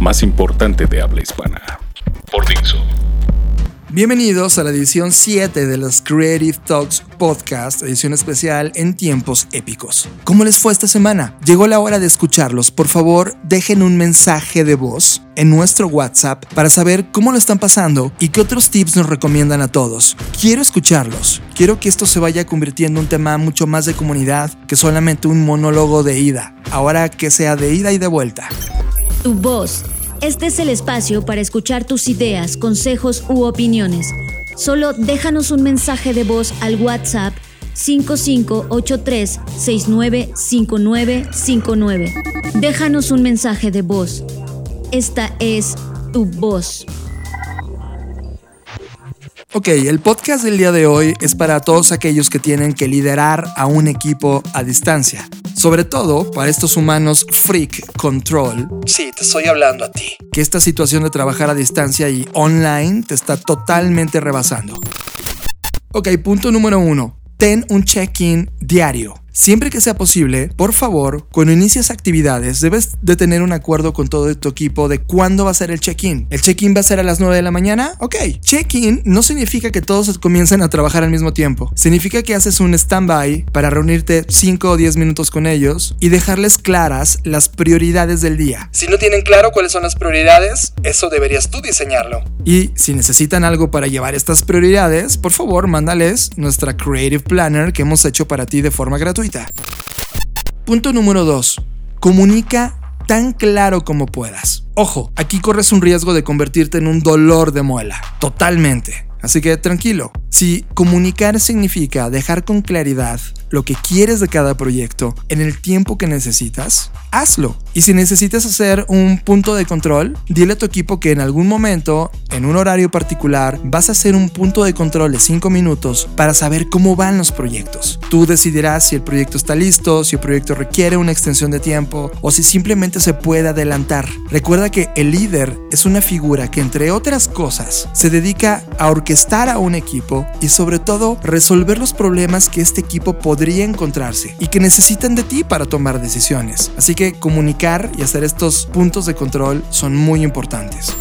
más importante de habla hispana. Por Dixo. Bienvenidos a la edición 7 de los Creative Talks Podcast, edición especial en tiempos épicos. ¿Cómo les fue esta semana? Llegó la hora de escucharlos. Por favor, dejen un mensaje de voz en nuestro WhatsApp para saber cómo lo están pasando y qué otros tips nos recomiendan a todos. Quiero escucharlos. Quiero que esto se vaya convirtiendo en un tema mucho más de comunidad que solamente un monólogo de ida. Ahora que sea de ida y de vuelta. Tu voz este es el espacio para escuchar tus ideas, consejos u opiniones. Solo déjanos un mensaje de voz al WhatsApp 5583-695959. Déjanos un mensaje de voz. Esta es tu voz. Ok, el podcast del día de hoy es para todos aquellos que tienen que liderar a un equipo a distancia. Sobre todo para estos humanos freak control. Sí, te estoy hablando a ti. Que esta situación de trabajar a distancia y online te está totalmente rebasando. Ok, punto número uno. Ten un check-in diario. Siempre que sea posible, por favor, cuando inicias actividades, debes de tener un acuerdo con todo tu equipo de cuándo va a ser el check-in. ¿El check-in va a ser a las 9 de la mañana? Ok. Check-in no significa que todos comiencen a trabajar al mismo tiempo. Significa que haces un stand-by para reunirte 5 o 10 minutos con ellos y dejarles claras las prioridades del día. Si no tienen claro cuáles son las prioridades, eso deberías tú diseñarlo. Y si necesitan algo para llevar estas prioridades, por favor, mándales nuestra Creative Planner que hemos hecho para ti de forma gratuita. Punto número 2. Comunica tan claro como puedas. Ojo, aquí corres un riesgo de convertirte en un dolor de muela. Totalmente. Así que tranquilo. Si comunicar significa dejar con claridad lo que quieres de cada proyecto en el tiempo que necesitas, hazlo. Y si necesitas hacer un punto de control, dile a tu equipo que en algún momento, en un horario particular, vas a hacer un punto de control de 5 minutos para saber cómo van los proyectos. Tú decidirás si el proyecto está listo, si el proyecto requiere una extensión de tiempo o si simplemente se puede adelantar. Recuerda que el líder es una figura que entre otras cosas se dedica a orquestar a un equipo y sobre todo resolver los problemas que este equipo podría encontrarse y que necesitan de ti para tomar decisiones. Así que comunicar y hacer estos puntos de control son muy importantes.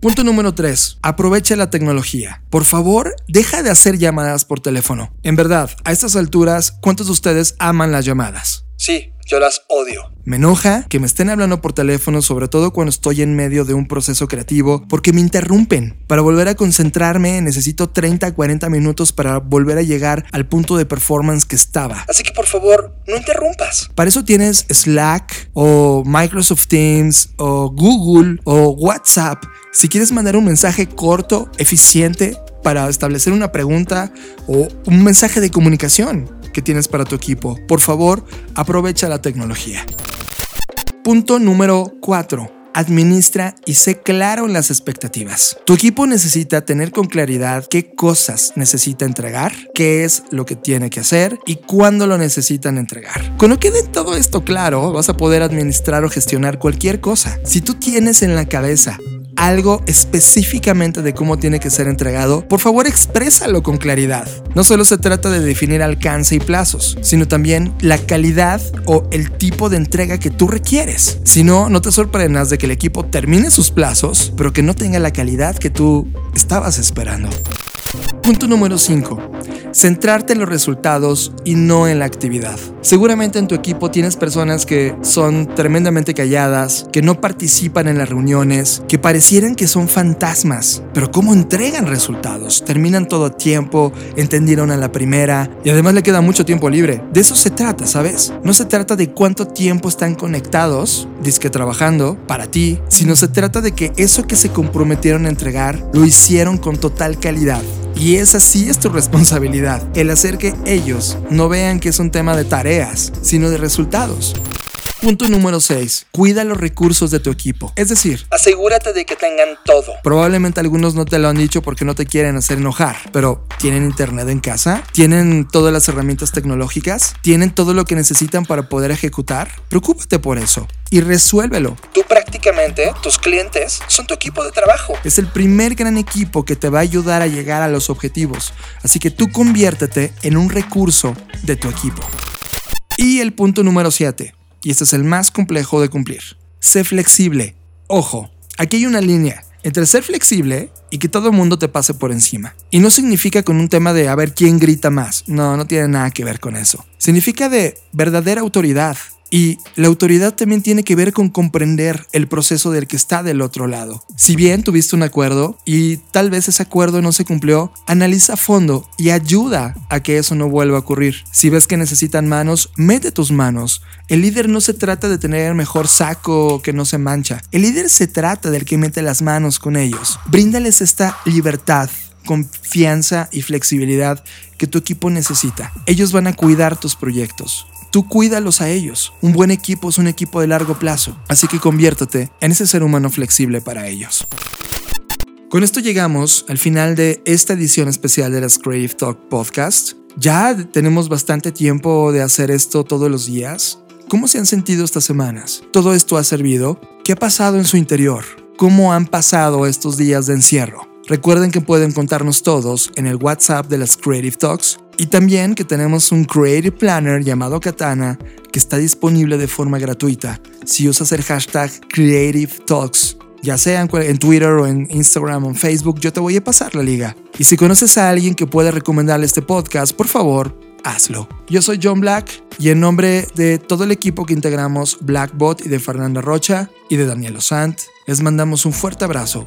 Punto número 3. Aprovecha la tecnología. Por favor, deja de hacer llamadas por teléfono. En verdad, a estas alturas, ¿cuántos de ustedes aman las llamadas? Sí, yo las odio. Me enoja que me estén hablando por teléfono, sobre todo cuando estoy en medio de un proceso creativo, porque me interrumpen. Para volver a concentrarme necesito 30 40 minutos para volver a llegar al punto de performance que estaba. Así que por favor, no interrumpas. Para eso tienes Slack o Microsoft Teams o Google o WhatsApp. Si quieres mandar un mensaje corto, eficiente, para establecer una pregunta o un mensaje de comunicación que tienes para tu equipo. Por favor, aprovecha la tecnología. Punto número 4 administra y sé claro en las expectativas. Tu equipo necesita tener con claridad qué cosas necesita entregar, qué es lo que tiene que hacer y cuándo lo necesitan entregar. Cuando quede todo esto claro, vas a poder administrar o gestionar cualquier cosa. Si tú tienes en la cabeza algo específicamente de cómo tiene que ser entregado, por favor exprésalo con claridad. No solo se trata de definir alcance y plazos, sino también la calidad o el tipo de entrega que tú requieres. Si no, no te sorprendas de que el equipo termine sus plazos, pero que no tenga la calidad que tú estabas esperando. Punto número 5. Centrarte en los resultados y no en la actividad. Seguramente en tu equipo tienes personas que son tremendamente calladas, que no participan en las reuniones, que parecieran que son fantasmas, pero ¿cómo entregan resultados? Terminan todo a tiempo, entendieron a la primera y además le queda mucho tiempo libre. De eso se trata, ¿sabes? No se trata de cuánto tiempo están conectados, disque trabajando, para ti, sino se trata de que eso que se comprometieron a entregar lo hicieron con total calidad. Y esa sí es tu responsabilidad, el hacer que ellos no vean que es un tema de tareas, sino de resultados. Punto número 6. Cuida los recursos de tu equipo. Es decir, asegúrate de que tengan todo. Probablemente algunos no te lo han dicho porque no te quieren hacer enojar, pero ¿tienen internet en casa? ¿Tienen todas las herramientas tecnológicas? ¿Tienen todo lo que necesitan para poder ejecutar? Preocúpate por eso y resuélvelo. Tú prácticamente, tus clientes, son tu equipo de trabajo. Es el primer gran equipo que te va a ayudar a llegar a los objetivos. Así que tú conviértete en un recurso de tu equipo. Y el punto número 7, y este es el más complejo de cumplir. Sé flexible. Ojo, aquí hay una línea entre ser flexible y que todo el mundo te pase por encima. Y no significa con un tema de a ver quién grita más. No, no tiene nada que ver con eso. Significa de verdadera autoridad, y la autoridad también tiene que ver con comprender el proceso del que está del otro lado. Si bien tuviste un acuerdo y tal vez ese acuerdo no se cumplió, analiza a fondo y ayuda a que eso no vuelva a ocurrir. Si ves que necesitan manos, mete tus manos. El líder no se trata de tener el mejor saco que no se mancha. El líder se trata del que mete las manos con ellos. Bríndales esta libertad confianza y flexibilidad que tu equipo necesita. Ellos van a cuidar tus proyectos. Tú cuídalos a ellos. Un buen equipo es un equipo de largo plazo, así que conviértete en ese ser humano flexible para ellos. Con esto llegamos al final de esta edición especial de las Creative Talk Podcast. Ya tenemos bastante tiempo de hacer esto todos los días. ¿Cómo se han sentido estas semanas? ¿Todo esto ha servido? ¿Qué ha pasado en su interior? ¿Cómo han pasado estos días de encierro? Recuerden que pueden contarnos todos en el WhatsApp de las Creative Talks y también que tenemos un Creative Planner llamado Katana que está disponible de forma gratuita si usas el hashtag Creative Talks. Ya sea en, Twitter o en Instagram o en Facebook, yo te voy a pasar la liga. Y si conoces a alguien que pueda recomendarle este podcast, por favor, hazlo. Yo soy John Black y en nombre de todo el equipo que integramos Blackbot y de Fernanda Rocha y de Daniel Osant, les mandamos un fuerte abrazo